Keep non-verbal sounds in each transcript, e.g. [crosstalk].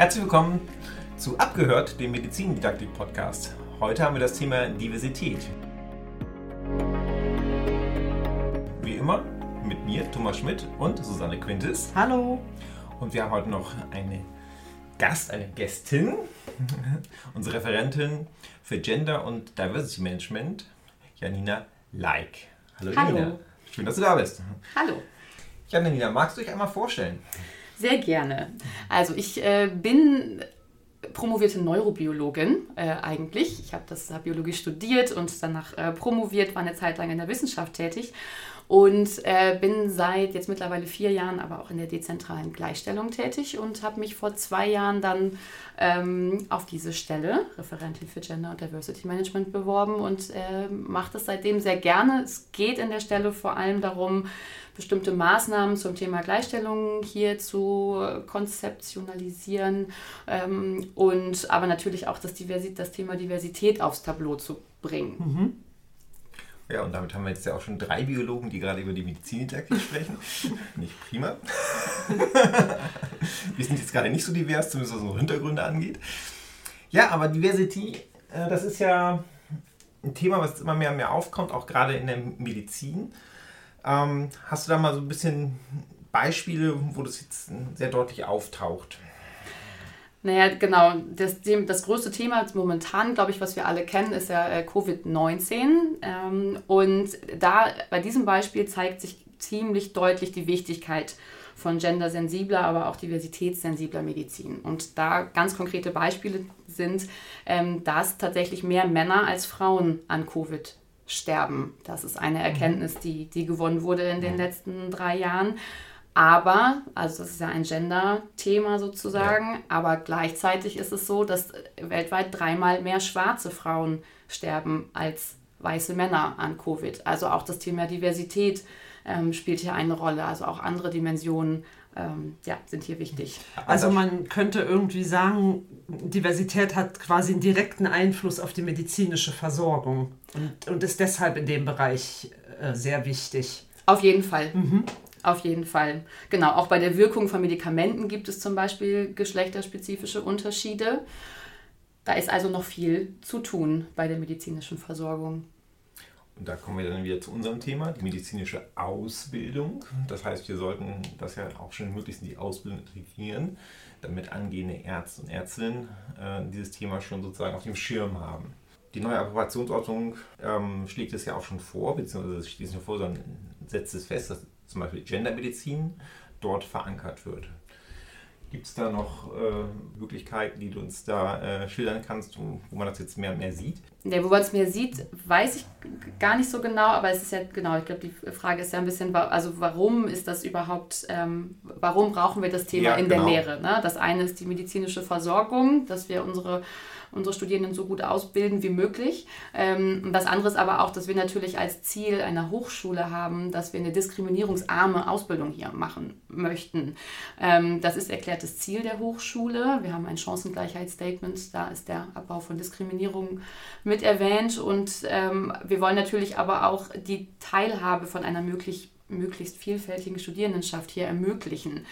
Herzlich willkommen zu Abgehört, dem Medizindidaktik-Podcast. Heute haben wir das Thema Diversität. Wie immer mit mir, Thomas Schmidt und Susanne Quintes. Hallo. Und wir haben heute noch eine Gast, eine Gästin, [laughs] unsere Referentin für Gender und Diversity Management, Janina Like. Hallo, Hallo. Janina. Schön, dass du da bist. Hallo. Janina, magst du dich einmal vorstellen? Sehr gerne. Also ich äh, bin promovierte Neurobiologin äh, eigentlich. Ich habe das hab Biologie studiert und danach äh, promoviert, war eine Zeit lang in der Wissenschaft tätig und äh, bin seit jetzt mittlerweile vier Jahren aber auch in der dezentralen Gleichstellung tätig und habe mich vor zwei Jahren dann ähm, auf diese Stelle, Referentin für Gender und Diversity Management, beworben und äh, mache das seitdem sehr gerne. Es geht in der Stelle vor allem darum, bestimmte Maßnahmen zum Thema Gleichstellung hier zu konzeptionalisieren ähm, und aber natürlich auch das, Diversi das Thema Diversität aufs Tableau zu bringen. Mhm. Ja, und damit haben wir jetzt ja auch schon drei Biologen, die gerade über die Medizindidaktik sprechen. [laughs] nicht prima. [laughs] wir sind jetzt gerade nicht so divers, zumindest was unsere Hintergründe angeht. Ja, aber Diversity, äh, das ist ja ein Thema, was immer mehr und mehr aufkommt, auch gerade in der Medizin. Ähm, hast du da mal so ein bisschen Beispiele, wo das jetzt sehr deutlich auftaucht? Naja, genau. Das, das größte Thema momentan, glaube ich, was wir alle kennen, ist ja äh, Covid-19. Ähm, und da bei diesem Beispiel zeigt sich ziemlich deutlich die Wichtigkeit von gendersensibler, aber auch diversitätssensibler Medizin. Und da ganz konkrete Beispiele sind, ähm, dass tatsächlich mehr Männer als Frauen an Covid sterben. Das ist eine Erkenntnis, die, die gewonnen wurde in den letzten drei Jahren. Aber, also das ist ja ein Gender-Thema sozusagen, ja. aber gleichzeitig ist es so, dass weltweit dreimal mehr schwarze Frauen sterben als weiße Männer an Covid. Also auch das Thema Diversität ähm, spielt hier eine Rolle. Also auch andere Dimensionen ähm, ja, sind hier wichtig. Also man könnte irgendwie sagen, Diversität hat quasi einen direkten Einfluss auf die medizinische Versorgung und, und ist deshalb in dem Bereich äh, sehr wichtig. Auf jeden Fall. Mhm. Auf jeden Fall. Genau, auch bei der Wirkung von Medikamenten gibt es zum Beispiel geschlechterspezifische Unterschiede. Da ist also noch viel zu tun bei der medizinischen Versorgung. Und da kommen wir dann wieder zu unserem Thema, die medizinische Ausbildung. Das heißt, wir sollten das ja auch schon möglichst in die Ausbildung integrieren, damit angehende Ärzte und Ärztinnen äh, dieses Thema schon sozusagen auf dem Schirm haben. Die neue Approbationsordnung ähm, schlägt es ja auch schon vor, beziehungsweise schlägt es nicht vor, sondern setzt es fest, dass zum Beispiel Gendermedizin dort verankert wird. Gibt es da noch äh, Möglichkeiten, die du uns da äh, schildern kannst, wo, wo, man das jetzt mehr und mehr sieht? Ja, wo man es mehr sieht, weiß ich gar nicht so genau, aber es ist ja genau, ich glaube, die Frage ist ja ein bisschen, also warum ist das überhaupt, ähm, warum brauchen wir das Thema ja, in genau. der Lehre? Ne? Das eine ist die medizinische Versorgung, dass wir unsere unsere Studierenden so gut ausbilden wie möglich. Ähm, das andere ist aber auch, dass wir natürlich als Ziel einer Hochschule haben, dass wir eine diskriminierungsarme Ausbildung hier machen möchten. Ähm, das ist erklärtes Ziel der Hochschule. Wir haben ein Chancengleichheitsstatement, da ist der Abbau von Diskriminierung mit erwähnt und ähm, wir wollen natürlich aber auch die Teilhabe von einer möglich, möglichst vielfältigen Studierendenschaft hier ermöglichen.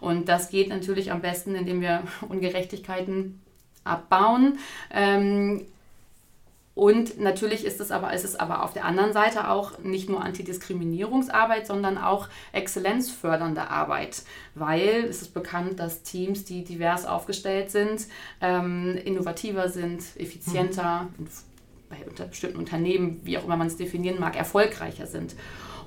Und das geht natürlich am besten, indem wir [laughs] Ungerechtigkeiten abbauen. Ähm, und natürlich ist es aber, ist es aber auf der anderen Seite auch nicht nur Antidiskriminierungsarbeit, sondern auch exzellenzfördernde Arbeit, weil es ist bekannt, dass Teams, die divers aufgestellt sind, ähm, innovativer sind, effizienter, mhm. Bei bestimmten Unternehmen, wie auch immer man es definieren mag, erfolgreicher sind.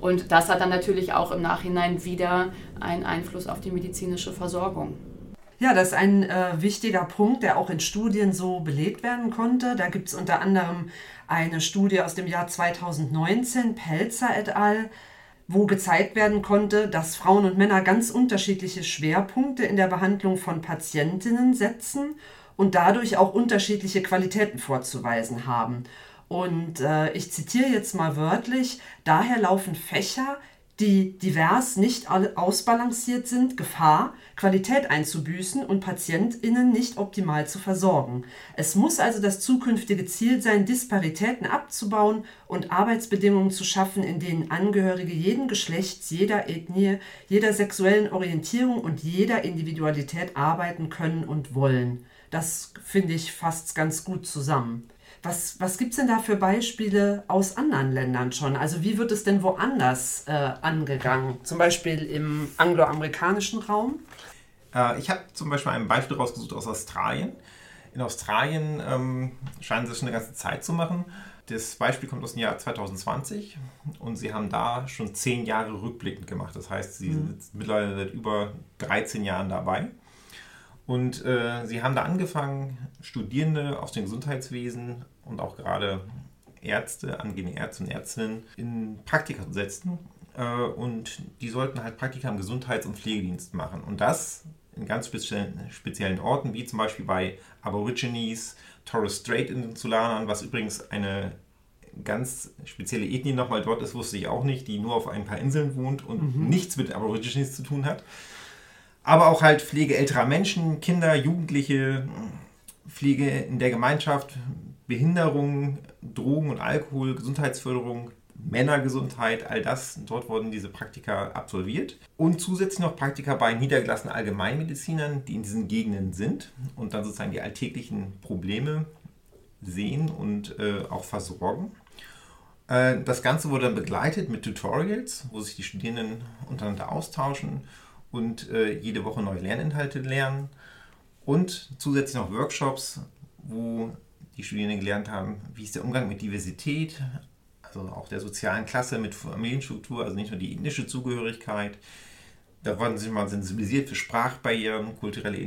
Und das hat dann natürlich auch im Nachhinein wieder einen Einfluss auf die medizinische Versorgung. Ja, das ist ein äh, wichtiger Punkt, der auch in Studien so belegt werden konnte. Da gibt es unter anderem eine Studie aus dem Jahr 2019, Pelzer et al., wo gezeigt werden konnte, dass Frauen und Männer ganz unterschiedliche Schwerpunkte in der Behandlung von Patientinnen setzen und dadurch auch unterschiedliche Qualitäten vorzuweisen haben. Und äh, ich zitiere jetzt mal wörtlich, daher laufen Fächer, die divers nicht ausbalanciert sind, Gefahr, Qualität einzubüßen und PatientInnen nicht optimal zu versorgen. Es muss also das zukünftige Ziel sein, Disparitäten abzubauen und Arbeitsbedingungen zu schaffen, in denen Angehörige jeden Geschlechts, jeder Ethnie, jeder sexuellen Orientierung und jeder Individualität arbeiten können und wollen. Das finde ich fast ganz gut zusammen. Was, was gibt es denn da für Beispiele aus anderen Ländern schon? Also wie wird es denn woanders äh, angegangen? Zum Beispiel im angloamerikanischen Raum? Äh, ich habe zum Beispiel ein Beispiel rausgesucht aus Australien. In Australien ähm, scheinen sie es schon eine ganze Zeit zu machen. Das Beispiel kommt aus dem Jahr 2020 und sie haben da schon zehn Jahre rückblickend gemacht. Das heißt, sie mhm. sind mittlerweile seit über 13 Jahren dabei. Und äh, sie haben da angefangen, Studierende aus dem Gesundheitswesen und auch gerade Ärzte, angehende Ärzte und Ärztinnen in Praktika zu setzen. Äh, und die sollten halt Praktika im Gesundheits- und Pflegedienst machen. Und das in ganz speziellen, speziellen Orten, wie zum Beispiel bei Aborigines, Torres Strait Insulanern, was übrigens eine ganz spezielle Ethnie nochmal dort ist, wusste ich auch nicht, die nur auf ein paar Inseln wohnt und mhm. nichts mit Aborigines zu tun hat aber auch halt Pflege älterer Menschen, Kinder, Jugendliche, Pflege in der Gemeinschaft, Behinderung, Drogen und Alkohol, Gesundheitsförderung, Männergesundheit, all das, dort wurden diese Praktika absolviert. Und zusätzlich noch Praktika bei niedergelassenen Allgemeinmedizinern, die in diesen Gegenden sind und dann sozusagen die alltäglichen Probleme sehen und äh, auch versorgen. Äh, das Ganze wurde dann begleitet mit Tutorials, wo sich die Studierenden untereinander austauschen und äh, jede Woche neue Lerninhalte lernen und zusätzlich noch Workshops, wo die Studierenden gelernt haben, wie ist der Umgang mit Diversität, also auch der sozialen Klasse, mit Familienstruktur, also nicht nur die ethnische Zugehörigkeit. Da wurden sie mal sensibilisiert für Sprachbarrieren, kulturelle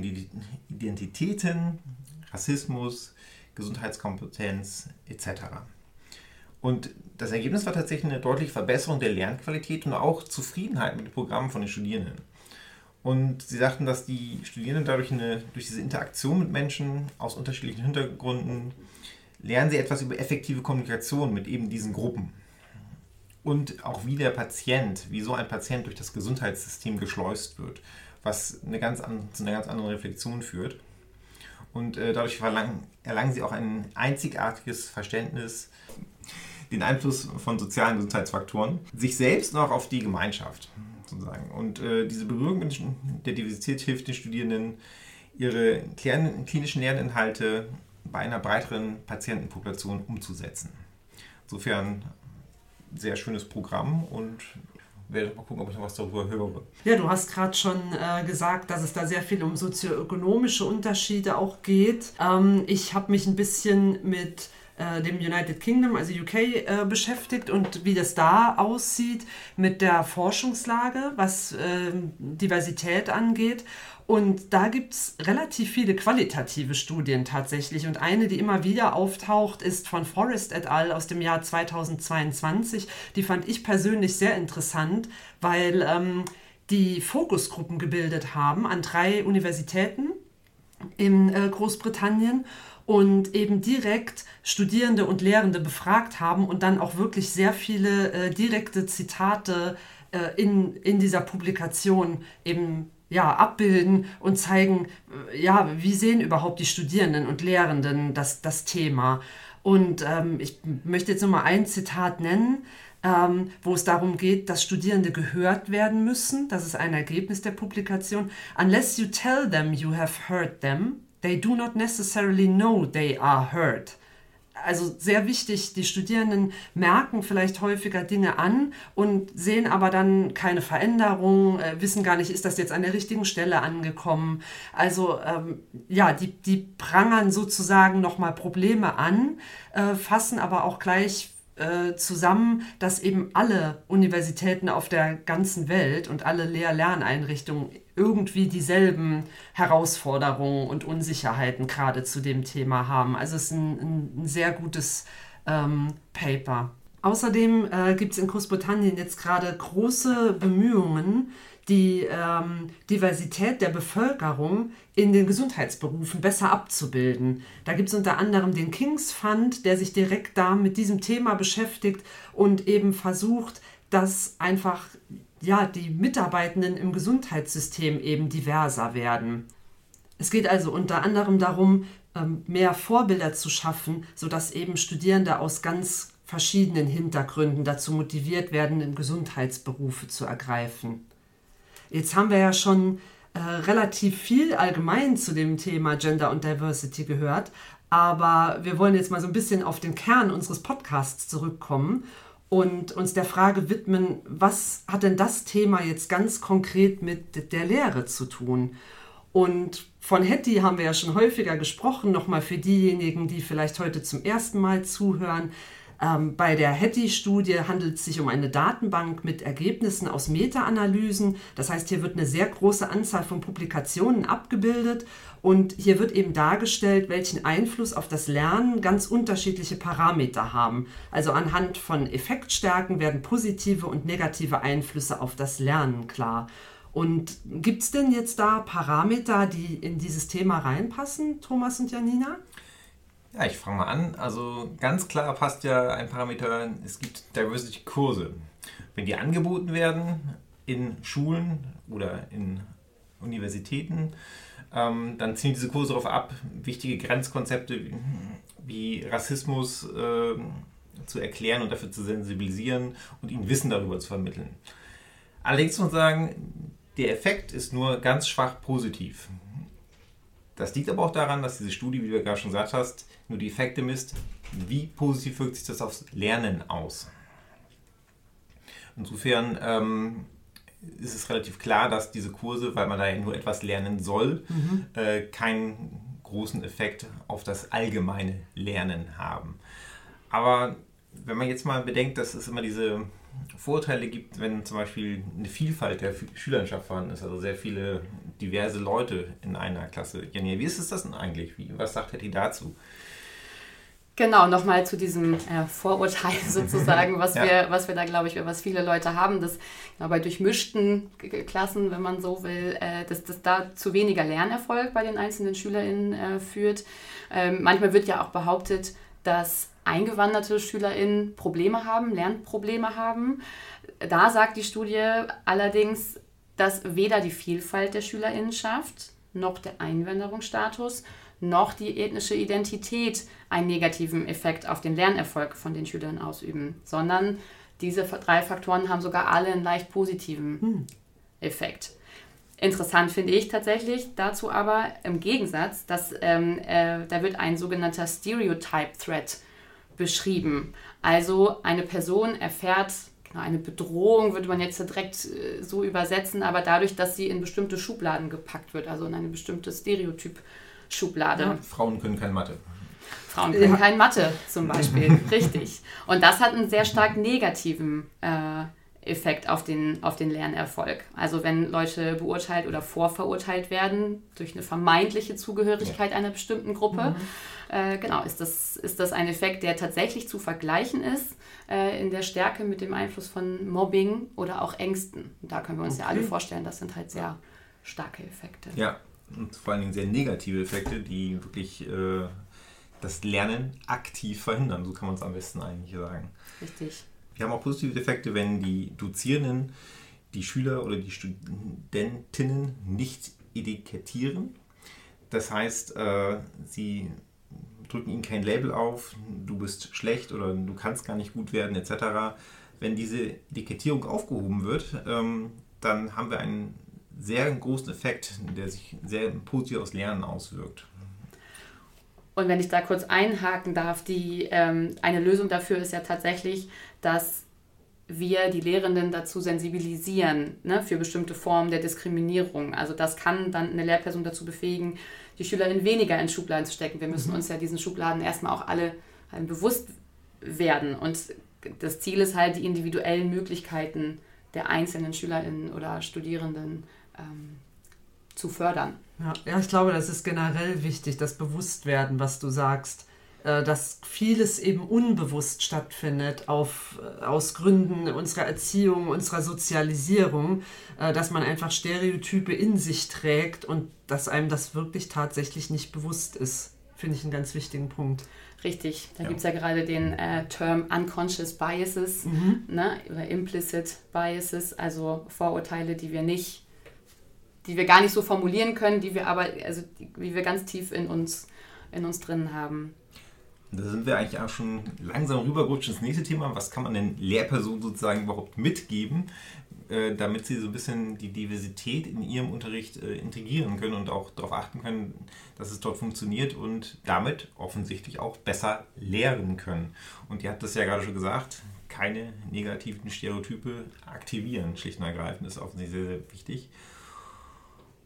Identitäten, Rassismus, Gesundheitskompetenz etc. Und das Ergebnis war tatsächlich eine deutliche Verbesserung der Lernqualität und auch Zufriedenheit mit den Programmen von den Studierenden. Und sie sagten, dass die Studierenden dadurch eine, durch diese Interaktion mit Menschen aus unterschiedlichen Hintergründen lernen sie etwas über effektive Kommunikation mit eben diesen Gruppen. Und auch wie der Patient, wie so ein Patient durch das Gesundheitssystem geschleust wird, was eine ganz an, zu einer ganz anderen Reflexion führt. Und äh, dadurch verlangen, erlangen sie auch ein einzigartiges Verständnis, den Einfluss von sozialen Gesundheitsfaktoren, sich selbst auch auf die Gemeinschaft sozusagen. Und äh, diese Berührung mit der Diversität hilft den Studierenden, ihre klinischen Lerninhalte bei einer breiteren Patientenpopulation umzusetzen. Insofern sehr schönes Programm und werde mal gucken, ob ich noch was darüber höre. Ja, du hast gerade schon äh, gesagt, dass es da sehr viel um sozioökonomische Unterschiede auch geht. Ähm, ich habe mich ein bisschen mit dem United Kingdom, also UK, äh, beschäftigt und wie das da aussieht mit der Forschungslage, was äh, Diversität angeht. Und da gibt es relativ viele qualitative Studien tatsächlich. Und eine, die immer wieder auftaucht, ist von Forrest et al. aus dem Jahr 2022. Die fand ich persönlich sehr interessant, weil ähm, die Fokusgruppen gebildet haben an drei Universitäten in äh, Großbritannien und eben direkt Studierende und Lehrende befragt haben und dann auch wirklich sehr viele äh, direkte Zitate äh, in, in dieser Publikation eben ja, abbilden und zeigen, äh, ja, wie sehen überhaupt die Studierenden und Lehrenden das, das Thema. Und ähm, ich möchte jetzt nur mal ein Zitat nennen, ähm, wo es darum geht, dass Studierende gehört werden müssen. Das ist ein Ergebnis der Publikation. Unless you tell them you have heard them, they do not necessarily know they are heard. Also sehr wichtig, die Studierenden merken vielleicht häufiger Dinge an und sehen aber dann keine Veränderung, äh, wissen gar nicht, ist das jetzt an der richtigen Stelle angekommen. Also ähm, ja, die, die prangern sozusagen nochmal Probleme an, äh, fassen aber auch gleich äh, zusammen, dass eben alle Universitäten auf der ganzen Welt und alle Lehr-Lerneinrichtungen irgendwie dieselben Herausforderungen und Unsicherheiten gerade zu dem Thema haben. Also es ist ein, ein sehr gutes ähm, Paper. Außerdem äh, gibt es in Großbritannien jetzt gerade große Bemühungen, die ähm, Diversität der Bevölkerung in den Gesundheitsberufen besser abzubilden. Da gibt es unter anderem den King's Fund, der sich direkt da mit diesem Thema beschäftigt und eben versucht, dass einfach ja, die Mitarbeitenden im Gesundheitssystem eben diverser werden. Es geht also unter anderem darum, ähm, mehr Vorbilder zu schaffen, sodass eben Studierende aus ganz verschiedenen Hintergründen dazu motiviert werden, Gesundheitsberufe zu ergreifen. Jetzt haben wir ja schon äh, relativ viel allgemein zu dem Thema Gender und Diversity gehört, aber wir wollen jetzt mal so ein bisschen auf den Kern unseres Podcasts zurückkommen und uns der Frage widmen, was hat denn das Thema jetzt ganz konkret mit der Lehre zu tun? Und von Hetty haben wir ja schon häufiger gesprochen, nochmal für diejenigen, die vielleicht heute zum ersten Mal zuhören. Ähm, bei der Hetty-Studie handelt es sich um eine Datenbank mit Ergebnissen aus Meta-Analysen. Das heißt, hier wird eine sehr große Anzahl von Publikationen abgebildet und hier wird eben dargestellt, welchen Einfluss auf das Lernen ganz unterschiedliche Parameter haben. Also anhand von Effektstärken werden positive und negative Einflüsse auf das Lernen klar. Und gibt es denn jetzt da Parameter, die in dieses Thema reinpassen, Thomas und Janina? Ja, ich fange mal an. Also ganz klar passt ja ein Parameter, es gibt Diversity-Kurse. Wenn die angeboten werden in Schulen oder in Universitäten, ähm, dann ziehen diese Kurse darauf ab, wichtige Grenzkonzepte wie Rassismus äh, zu erklären und dafür zu sensibilisieren und ihnen Wissen darüber zu vermitteln. Allerdings muss man sagen, der Effekt ist nur ganz schwach positiv. Das liegt aber auch daran, dass diese Studie, wie du ja gerade schon gesagt hast, nur die Effekte misst, wie positiv wirkt sich das aufs Lernen aus. Insofern ähm, ist es relativ klar, dass diese Kurse, weil man da ja nur etwas lernen soll, mhm. äh, keinen großen Effekt auf das allgemeine Lernen haben. Aber wenn man jetzt mal bedenkt, dass es immer diese Vorteile gibt, wenn zum Beispiel eine Vielfalt der Schülerschaft vorhanden ist, also sehr viele diverse Leute in einer Klasse. Janine, wie ist es das denn eigentlich? Wie, was sagt Hetty dazu? Genau, nochmal zu diesem äh, Vorurteil [laughs] sozusagen, was, [laughs] ja. wir, was wir da, glaube ich, was viele Leute haben, dass ja, bei durchmischten Klassen, wenn man so will, äh, dass das da zu weniger Lernerfolg bei den einzelnen SchülerInnen äh, führt. Ähm, manchmal wird ja auch behauptet, dass eingewanderte SchülerInnen Probleme haben, Lernprobleme haben. Da sagt die Studie allerdings, dass weder die Vielfalt der SchülerInnenschaft noch der Einwanderungsstatus noch die ethnische Identität einen negativen Effekt auf den Lernerfolg von den Schülern ausüben, sondern diese drei Faktoren haben sogar alle einen leicht positiven hm. Effekt. Interessant finde ich tatsächlich dazu aber im Gegensatz, dass ähm, äh, da wird ein sogenannter Stereotype Threat beschrieben. Also eine Person erfährt genau, eine Bedrohung, würde man jetzt direkt äh, so übersetzen, aber dadurch, dass sie in bestimmte Schubladen gepackt wird, also in eine bestimmte Stereotyp-Schublade. Ja, Frauen können kein Mathe. Frauen können ja. kein Mathe zum Beispiel, [laughs] richtig. Und das hat einen sehr stark negativen äh, Effekt auf den, auf den Lernerfolg. Also wenn Leute beurteilt oder vorverurteilt werden durch eine vermeintliche Zugehörigkeit ja. einer bestimmten Gruppe, mhm. äh, genau, ist das, ist das ein Effekt, der tatsächlich zu vergleichen ist äh, in der Stärke mit dem Einfluss von Mobbing oder auch Ängsten. Und da können wir uns okay. ja alle vorstellen, das sind halt sehr starke Effekte. Ja, und vor allen Dingen sehr negative Effekte, die wirklich äh, das Lernen aktiv verhindern. So kann man es am besten eigentlich sagen. Richtig. Wir haben auch positive Effekte, wenn die Dozierenden die Schüler oder die Studentinnen nicht etikettieren. Das heißt, äh, sie drücken ihnen kein Label auf, du bist schlecht oder du kannst gar nicht gut werden etc. Wenn diese Etikettierung aufgehoben wird, ähm, dann haben wir einen sehr großen Effekt, der sich sehr positiv aufs Lernen auswirkt. Und wenn ich da kurz einhaken darf, die, ähm, eine Lösung dafür ist ja tatsächlich, dass wir die Lehrenden dazu sensibilisieren ne, für bestimmte Formen der Diskriminierung. Also das kann dann eine Lehrperson dazu befähigen, die SchülerInnen weniger in Schubladen zu stecken. Wir müssen mhm. uns ja diesen Schubladen erstmal auch alle halt bewusst werden. Und das Ziel ist halt, die individuellen Möglichkeiten der einzelnen SchülerInnen oder Studierenden ähm, zu fördern. Ja, ja, ich glaube, das ist generell wichtig, das Bewusstwerden, was du sagst, äh, dass vieles eben unbewusst stattfindet auf, äh, aus Gründen unserer Erziehung, unserer Sozialisierung, äh, dass man einfach Stereotype in sich trägt und dass einem das wirklich tatsächlich nicht bewusst ist. Finde ich einen ganz wichtigen Punkt. Richtig, da ja. gibt es ja gerade den äh, Term Unconscious Biases mhm. ne, oder Implicit Biases, also Vorurteile, die wir nicht, die wir gar nicht so formulieren können, die wir aber, also die, wie wir ganz tief in uns, in uns drin haben. Da sind wir eigentlich auch schon langsam rübergerutscht ins nächste Thema. Was kann man den Lehrpersonen sozusagen überhaupt mitgeben, äh, damit sie so ein bisschen die Diversität in ihrem Unterricht äh, integrieren können und auch darauf achten können, dass es dort funktioniert und damit offensichtlich auch besser lehren können. Und ihr habt das ja gerade schon gesagt, keine negativen Stereotype aktivieren, schlicht und ergreifend, ist offensichtlich sehr, sehr wichtig.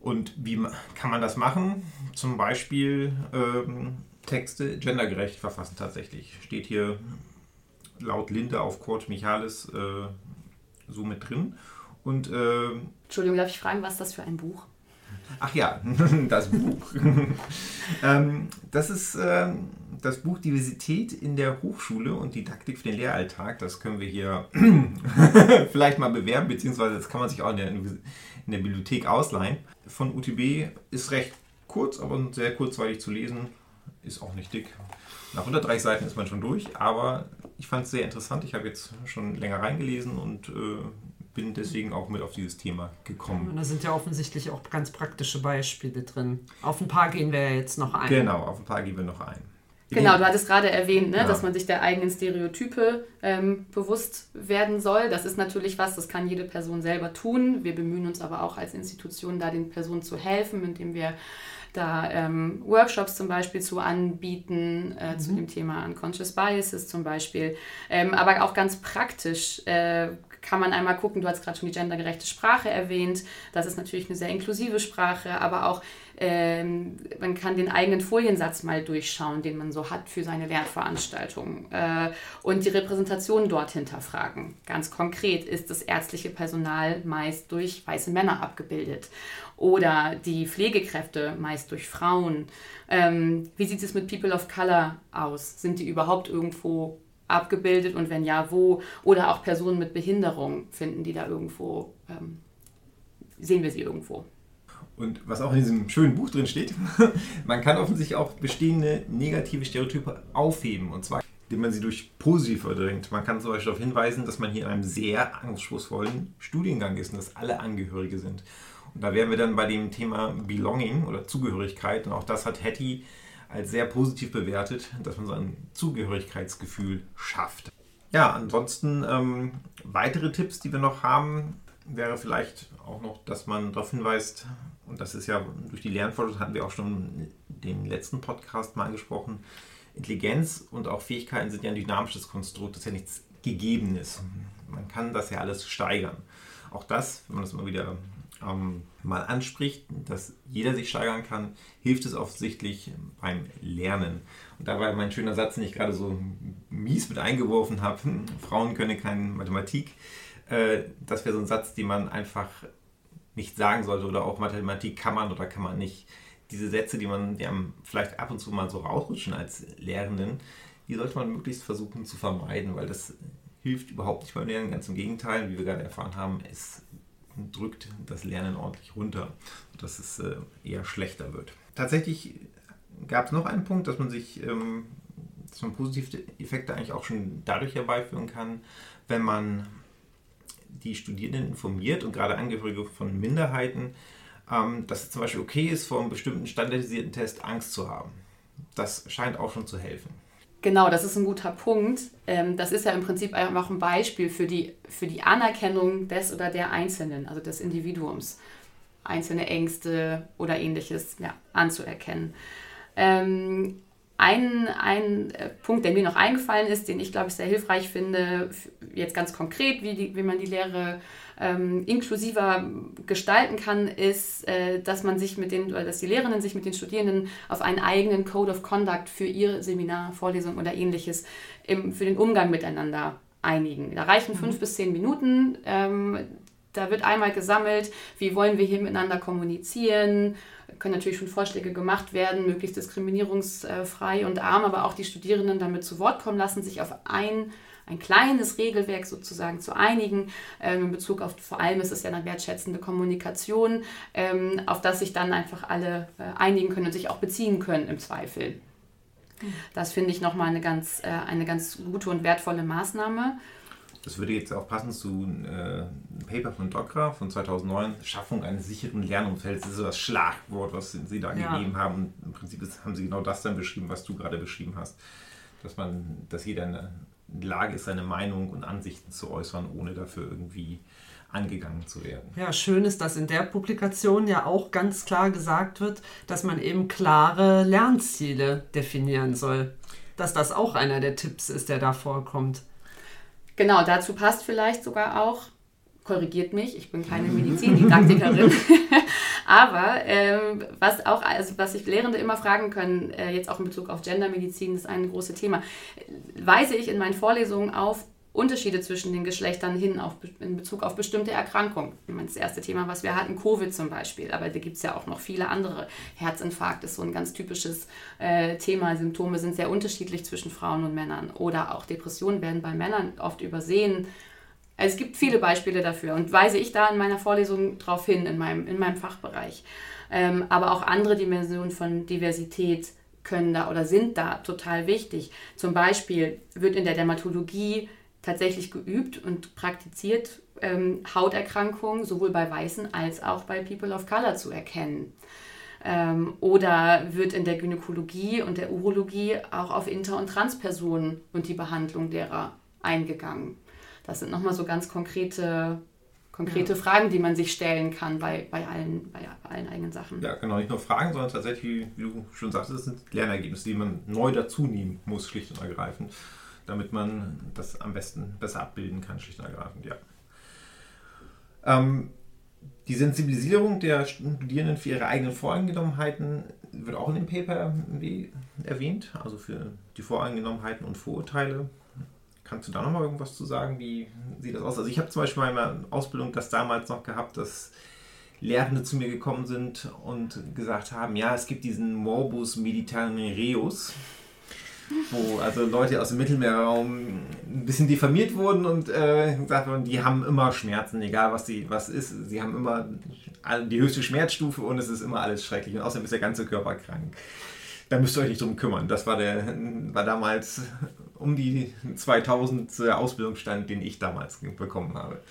Und wie kann man das machen? Zum Beispiel ähm, Texte gendergerecht verfassen tatsächlich. Steht hier laut Linde auf Kurt Michalis äh, so mit drin. Und, äh, Entschuldigung, darf ich fragen, was ist das für ein Buch? Ach ja, [laughs] das Buch. [laughs] ähm, das ist äh, das Buch Diversität in der Hochschule und Didaktik für den Lehralltag. Das können wir hier [clears throat] vielleicht mal bewerben, beziehungsweise das kann man sich auch in der, in der Bibliothek ausleihen. Von UTB ist recht kurz, aber sehr kurzweilig zu lesen ist auch nicht dick. Nach 130 Seiten ist man schon durch, aber ich fand es sehr interessant. Ich habe jetzt schon länger reingelesen und äh, bin deswegen auch mit auf dieses Thema gekommen. da sind ja offensichtlich auch ganz praktische Beispiele drin. Auf ein paar gehen wir ja jetzt noch ein. Genau, auf ein paar gehen wir noch ein. Genau, du hattest gerade erwähnt, ne, ja. dass man sich der eigenen Stereotype ähm, bewusst werden soll. Das ist natürlich was, das kann jede Person selber tun. Wir bemühen uns aber auch als Institution, da den Personen zu helfen, indem wir da ähm, Workshops zum Beispiel zu anbieten, äh, mhm. zu dem Thema Unconscious Biases zum Beispiel. Ähm, aber auch ganz praktisch äh, kann man einmal gucken, du hast gerade schon die gendergerechte Sprache erwähnt. Das ist natürlich eine sehr inklusive Sprache, aber auch ähm, man kann den eigenen Foliensatz mal durchschauen, den man so hat für seine Lernveranstaltung äh, und die Repräsentation dort hinterfragen. Ganz konkret ist das ärztliche Personal meist durch weiße Männer abgebildet oder die Pflegekräfte meist durch Frauen. Ähm, wie sieht es mit People of Color aus? Sind die überhaupt irgendwo abgebildet und wenn ja, wo? Oder auch Personen mit Behinderung finden die da irgendwo, ähm, sehen wir sie irgendwo. Und was auch in diesem schönen Buch drin steht, [laughs] man kann offensichtlich auch bestehende negative Stereotype aufheben. Und zwar, indem man sie durch positiv verdrängt. Man kann zum Beispiel darauf hinweisen, dass man hier in einem sehr anspruchsvollen Studiengang ist und dass alle Angehörige sind. Und da wären wir dann bei dem Thema Belonging oder Zugehörigkeit. Und auch das hat Hattie als sehr positiv bewertet, dass man so ein Zugehörigkeitsgefühl schafft. Ja, ansonsten ähm, weitere Tipps, die wir noch haben, wäre vielleicht auch noch, dass man darauf hinweist, und das ist ja durch die Lernforschung, hatten wir auch schon den letzten Podcast mal angesprochen, Intelligenz und auch Fähigkeiten sind ja ein dynamisches Konstrukt, das ist ja nichts Gegebenes. Man kann das ja alles steigern. Auch das, wenn man das mal wieder ähm, mal anspricht, dass jeder sich steigern kann, hilft es offensichtlich beim Lernen. Und da war mein schöner Satz, den ich gerade so mies mit eingeworfen habe, Frauen können keine Mathematik. Äh, das wäre so ein Satz, den man einfach nicht sagen sollte oder auch Mathematik kann man oder kann man nicht. Diese Sätze, die man die einem vielleicht ab und zu mal so rausrutschen als Lehrenden, die sollte man möglichst versuchen zu vermeiden, weil das hilft überhaupt nicht beim Lernen. Ganz im Gegenteil, wie wir gerade erfahren haben, es drückt das Lernen ordentlich runter, sodass es äh, eher schlechter wird. Tatsächlich gab es noch einen Punkt, dass man sich, ähm, dass man positive Effekte eigentlich auch schon dadurch herbeiführen kann, wenn man die Studierenden informiert und gerade Angehörige von Minderheiten, ähm, dass es zum Beispiel okay ist, vor einem bestimmten standardisierten Test Angst zu haben. Das scheint auch schon zu helfen. Genau, das ist ein guter Punkt. Ähm, das ist ja im Prinzip einfach ein Beispiel für die, für die Anerkennung des oder der Einzelnen, also des Individuums, einzelne Ängste oder ähnliches ja, anzuerkennen. Ähm, ein, ein äh, Punkt, der mir noch eingefallen ist, den ich glaube ich sehr hilfreich finde, jetzt ganz konkret, wie, die, wie man die Lehre ähm, inklusiver gestalten kann, ist, äh, dass man sich mit den, oder dass die Lehrenden sich mit den Studierenden auf einen eigenen Code of Conduct für ihr Seminar, Vorlesung oder ähnliches im, für den Umgang miteinander einigen. Da reichen fünf mhm. bis zehn Minuten. Ähm, da wird einmal gesammelt, wie wollen wir hier miteinander kommunizieren, können natürlich schon Vorschläge gemacht werden, möglichst diskriminierungsfrei und arm, aber auch die Studierenden damit zu Wort kommen lassen, sich auf ein, ein kleines Regelwerk sozusagen zu einigen. Ähm, in Bezug auf, vor allem ist es ja eine wertschätzende Kommunikation, ähm, auf das sich dann einfach alle äh, einigen können und sich auch beziehen können im Zweifel. Das finde ich nochmal eine ganz, äh, eine ganz gute und wertvolle Maßnahme. Das würde jetzt auch passen zu äh, einem Paper von Dokra von 2009, Schaffung eines sicheren Lernumfelds. Das ist so das Schlagwort, was Sie da ja. gegeben haben. Im Prinzip haben Sie genau das dann beschrieben, was du gerade beschrieben hast. Dass, man, dass jeder in der Lage ist, seine Meinung und Ansichten zu äußern, ohne dafür irgendwie angegangen zu werden. Ja, schön ist, dass in der Publikation ja auch ganz klar gesagt wird, dass man eben klare Lernziele definieren soll. Dass das auch einer der Tipps ist, der da vorkommt. Genau, dazu passt vielleicht sogar auch, korrigiert mich, ich bin keine Medizindidaktikerin, [laughs] aber ähm, was auch, also was sich Lehrende immer fragen können, äh, jetzt auch in Bezug auf Gendermedizin, ist ein großes Thema, weise ich in meinen Vorlesungen auf, Unterschiede zwischen den Geschlechtern hin auf, in Bezug auf bestimmte Erkrankungen. Das erste Thema, was wir hatten, Covid zum Beispiel, aber da gibt es ja auch noch viele andere. Herzinfarkt ist so ein ganz typisches äh, Thema. Symptome sind sehr unterschiedlich zwischen Frauen und Männern. Oder auch Depressionen werden bei Männern oft übersehen. Es gibt viele Beispiele dafür und weise ich da in meiner Vorlesung darauf hin, in meinem, in meinem Fachbereich. Ähm, aber auch andere Dimensionen von Diversität können da oder sind da total wichtig. Zum Beispiel wird in der Dermatologie tatsächlich geübt und praktiziert, ähm, Hauterkrankungen sowohl bei Weißen als auch bei People of Color zu erkennen. Ähm, oder wird in der Gynäkologie und der Urologie auch auf Inter- und Transpersonen und die Behandlung derer eingegangen. Das sind nochmal so ganz konkrete, konkrete ja. Fragen, die man sich stellen kann bei, bei, allen, bei, bei allen eigenen Sachen. Ja, genau, nicht nur Fragen, sondern tatsächlich, wie du schon sagst, das sind Lernergebnisse, die man neu dazu nehmen muss, schlicht und ergreifend damit man das am besten besser abbilden kann, schlicht und ergreifend, ja. Ähm, die Sensibilisierung der Studierenden für ihre eigenen Voreingenommenheiten wird auch in dem Paper erwähnt, also für die Voreingenommenheiten und Vorurteile. Kannst du da nochmal irgendwas zu sagen? Wie sieht das aus? Also ich habe zum Beispiel in meiner Ausbildung das damals noch gehabt, dass Lehrende zu mir gekommen sind und gesagt haben, ja, es gibt diesen Morbus Mediterraneus wo also Leute aus dem Mittelmeerraum ein bisschen diffamiert wurden und äh, gesagt wurden, die haben immer Schmerzen, egal was, die, was ist. Sie haben immer die höchste Schmerzstufe und es ist immer alles schrecklich und außerdem ist der ganze Körper krank. Da müsst ihr euch nicht drum kümmern. Das war, der, war damals um die 2000 Ausbildungsstand, den ich damals bekommen habe.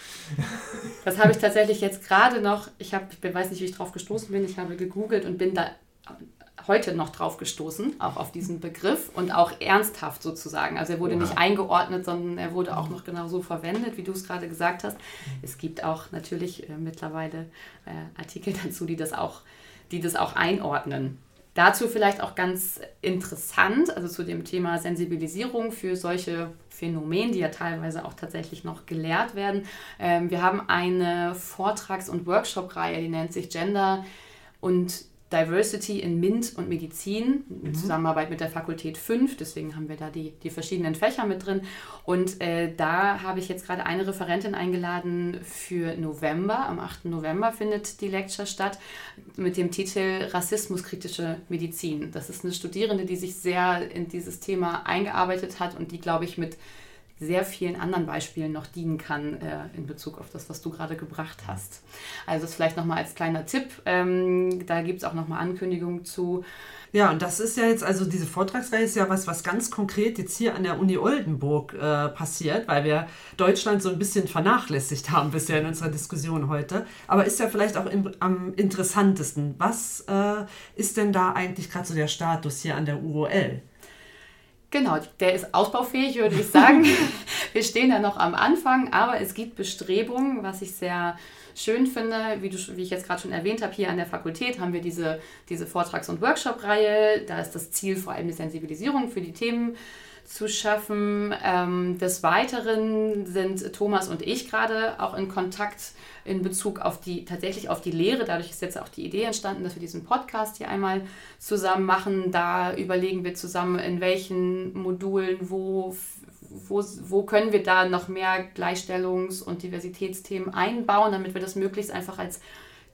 Das habe ich tatsächlich jetzt gerade noch, ich, hab, ich weiß nicht, wie ich drauf gestoßen bin, ich habe gegoogelt und bin da heute noch drauf gestoßen, auch auf diesen Begriff und auch ernsthaft sozusagen. Also er wurde ja. nicht eingeordnet, sondern er wurde auch noch genau so verwendet, wie du es gerade gesagt hast. Es gibt auch natürlich äh, mittlerweile äh, Artikel [laughs] dazu, die das auch, die das auch einordnen. Dazu vielleicht auch ganz interessant, also zu dem Thema Sensibilisierung für solche Phänomene, die ja teilweise auch tatsächlich noch gelehrt werden. Ähm, wir haben eine Vortrags- und Workshop-Reihe, die nennt sich Gender und Diversity in MINT und Medizin, in mhm. Zusammenarbeit mit der Fakultät 5, deswegen haben wir da die, die verschiedenen Fächer mit drin. Und äh, da habe ich jetzt gerade eine Referentin eingeladen für November. Am 8. November findet die Lecture statt mit dem Titel Rassismuskritische Medizin. Das ist eine Studierende, die sich sehr in dieses Thema eingearbeitet hat und die, glaube ich, mit sehr vielen anderen Beispielen noch dienen kann äh, in Bezug auf das, was du gerade gebracht hast. Also das vielleicht nochmal als kleiner Tipp. Ähm, da gibt es auch nochmal Ankündigungen zu. Ja, und das ist ja jetzt, also diese Vortragsreihe ist ja was, was ganz konkret jetzt hier an der Uni Oldenburg äh, passiert, weil wir Deutschland so ein bisschen vernachlässigt haben bisher in unserer Diskussion heute. Aber ist ja vielleicht auch im, am interessantesten. Was äh, ist denn da eigentlich gerade so der Status hier an der UOL? Genau, der ist ausbaufähig, würde ich sagen. [laughs] Wir stehen da noch am Anfang, aber es gibt Bestrebungen, was ich sehr schön finde. Wie, du, wie ich jetzt gerade schon erwähnt habe, hier an der Fakultät haben wir diese, diese Vortrags- und Workshop-Reihe. Da ist das Ziel vor allem die Sensibilisierung für die Themen zu schaffen. Ähm, des Weiteren sind Thomas und ich gerade auch in Kontakt in Bezug auf die, tatsächlich auf die Lehre. Dadurch ist jetzt auch die Idee entstanden, dass wir diesen Podcast hier einmal zusammen machen. Da überlegen wir zusammen, in welchen Modulen, wo, wo, wo können wir da noch mehr Gleichstellungs- und Diversitätsthemen einbauen, damit wir das möglichst einfach als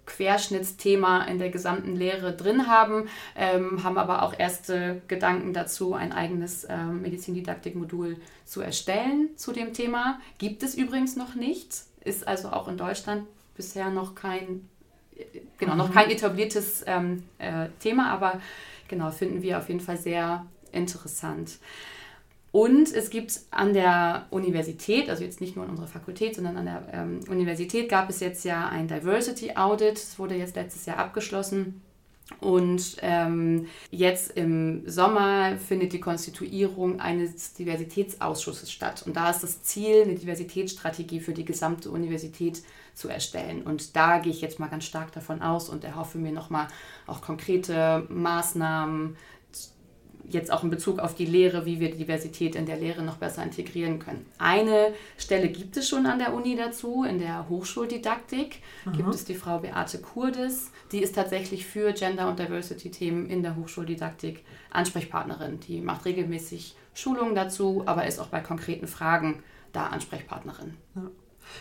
Querschnittsthema in der gesamten Lehre drin haben, ähm, haben aber auch erste Gedanken dazu, ein eigenes ähm, Medizindidaktikmodul zu erstellen zu dem Thema. Gibt es übrigens noch nicht ist also auch in Deutschland bisher noch kein, genau, noch mhm. kein etabliertes ähm, äh, Thema, aber genau, finden wir auf jeden Fall sehr interessant. Und es gibt an der Universität, also jetzt nicht nur an unserer Fakultät, sondern an der ähm, Universität gab es jetzt ja ein Diversity Audit. Das wurde jetzt letztes Jahr abgeschlossen. Und ähm, jetzt im Sommer findet die Konstituierung eines Diversitätsausschusses statt. Und da ist das Ziel, eine Diversitätsstrategie für die gesamte Universität zu erstellen. Und da gehe ich jetzt mal ganz stark davon aus und erhoffe mir nochmal auch konkrete Maßnahmen, jetzt auch in Bezug auf die Lehre, wie wir die Diversität in der Lehre noch besser integrieren können. Eine Stelle gibt es schon an der Uni dazu, in der Hochschuldidaktik Aha. gibt es die Frau Beate Kurdis, die ist tatsächlich für Gender- und Diversity-Themen in der Hochschuldidaktik Ansprechpartnerin. Die macht regelmäßig Schulungen dazu, aber ist auch bei konkreten Fragen da Ansprechpartnerin. Ja.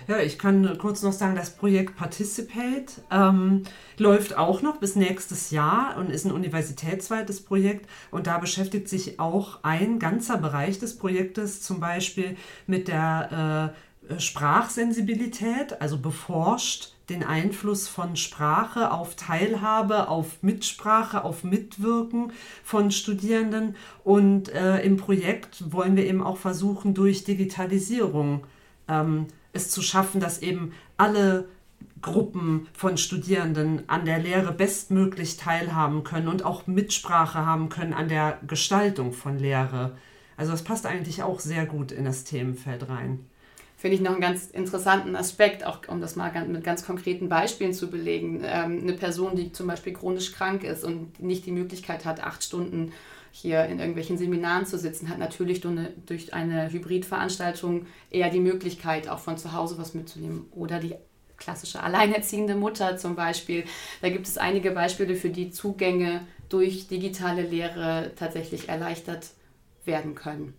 Ja, ich kann kurz noch sagen, das Projekt Participate ähm, läuft auch noch bis nächstes Jahr und ist ein universitätsweites Projekt. Und da beschäftigt sich auch ein ganzer Bereich des Projektes zum Beispiel mit der äh, Sprachsensibilität, also beforscht den Einfluss von Sprache auf Teilhabe, auf Mitsprache, auf Mitwirken von Studierenden. Und äh, im Projekt wollen wir eben auch versuchen, durch Digitalisierung ähm, es zu schaffen, dass eben alle Gruppen von Studierenden an der Lehre bestmöglich teilhaben können und auch Mitsprache haben können an der Gestaltung von Lehre. Also das passt eigentlich auch sehr gut in das Themenfeld rein. Finde ich noch einen ganz interessanten Aspekt, auch um das mal mit ganz konkreten Beispielen zu belegen. Ähm, eine Person, die zum Beispiel chronisch krank ist und nicht die Möglichkeit hat, acht Stunden hier in irgendwelchen Seminaren zu sitzen, hat natürlich durch eine Hybridveranstaltung eher die Möglichkeit, auch von zu Hause was mitzunehmen. Oder die klassische alleinerziehende Mutter zum Beispiel. Da gibt es einige Beispiele, für die Zugänge durch digitale Lehre tatsächlich erleichtert werden können.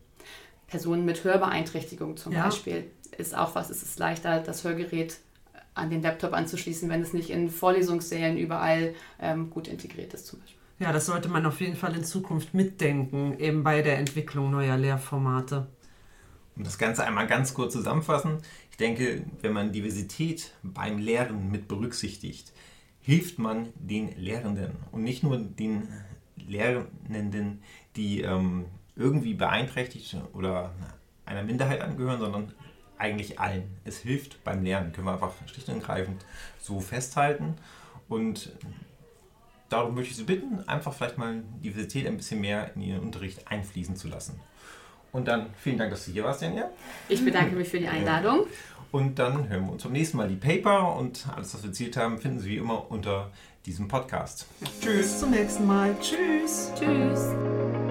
Personen mit Hörbeeinträchtigung zum ja. Beispiel ist auch was, es ist leichter, das Hörgerät an den Laptop anzuschließen, wenn es nicht in Vorlesungssälen überall ähm, gut integriert ist zum Beispiel. Ja, das sollte man auf jeden Fall in Zukunft mitdenken, eben bei der Entwicklung neuer Lehrformate. Um das Ganze einmal ganz kurz zusammenfassen, ich denke, wenn man Diversität beim Lehren mit berücksichtigt, hilft man den Lehrenden und nicht nur den Lernenden, die ähm, irgendwie beeinträchtigt oder einer Minderheit angehören, sondern eigentlich allen. Es hilft beim Lernen, können wir einfach schlicht und ergreifend so festhalten. Und darum möchte ich Sie bitten, einfach vielleicht mal Diversität ein bisschen mehr in Ihren Unterricht einfließen zu lassen. Und dann vielen Dank, dass du hier warst, Janja. Ich bedanke mich für die Einladung. Und dann hören wir uns beim nächsten Mal die Paper und alles, was wir erzählt haben, finden Sie wie immer unter diesem Podcast. Tschüss. Bis zum nächsten Mal. Tschüss. Tschüss.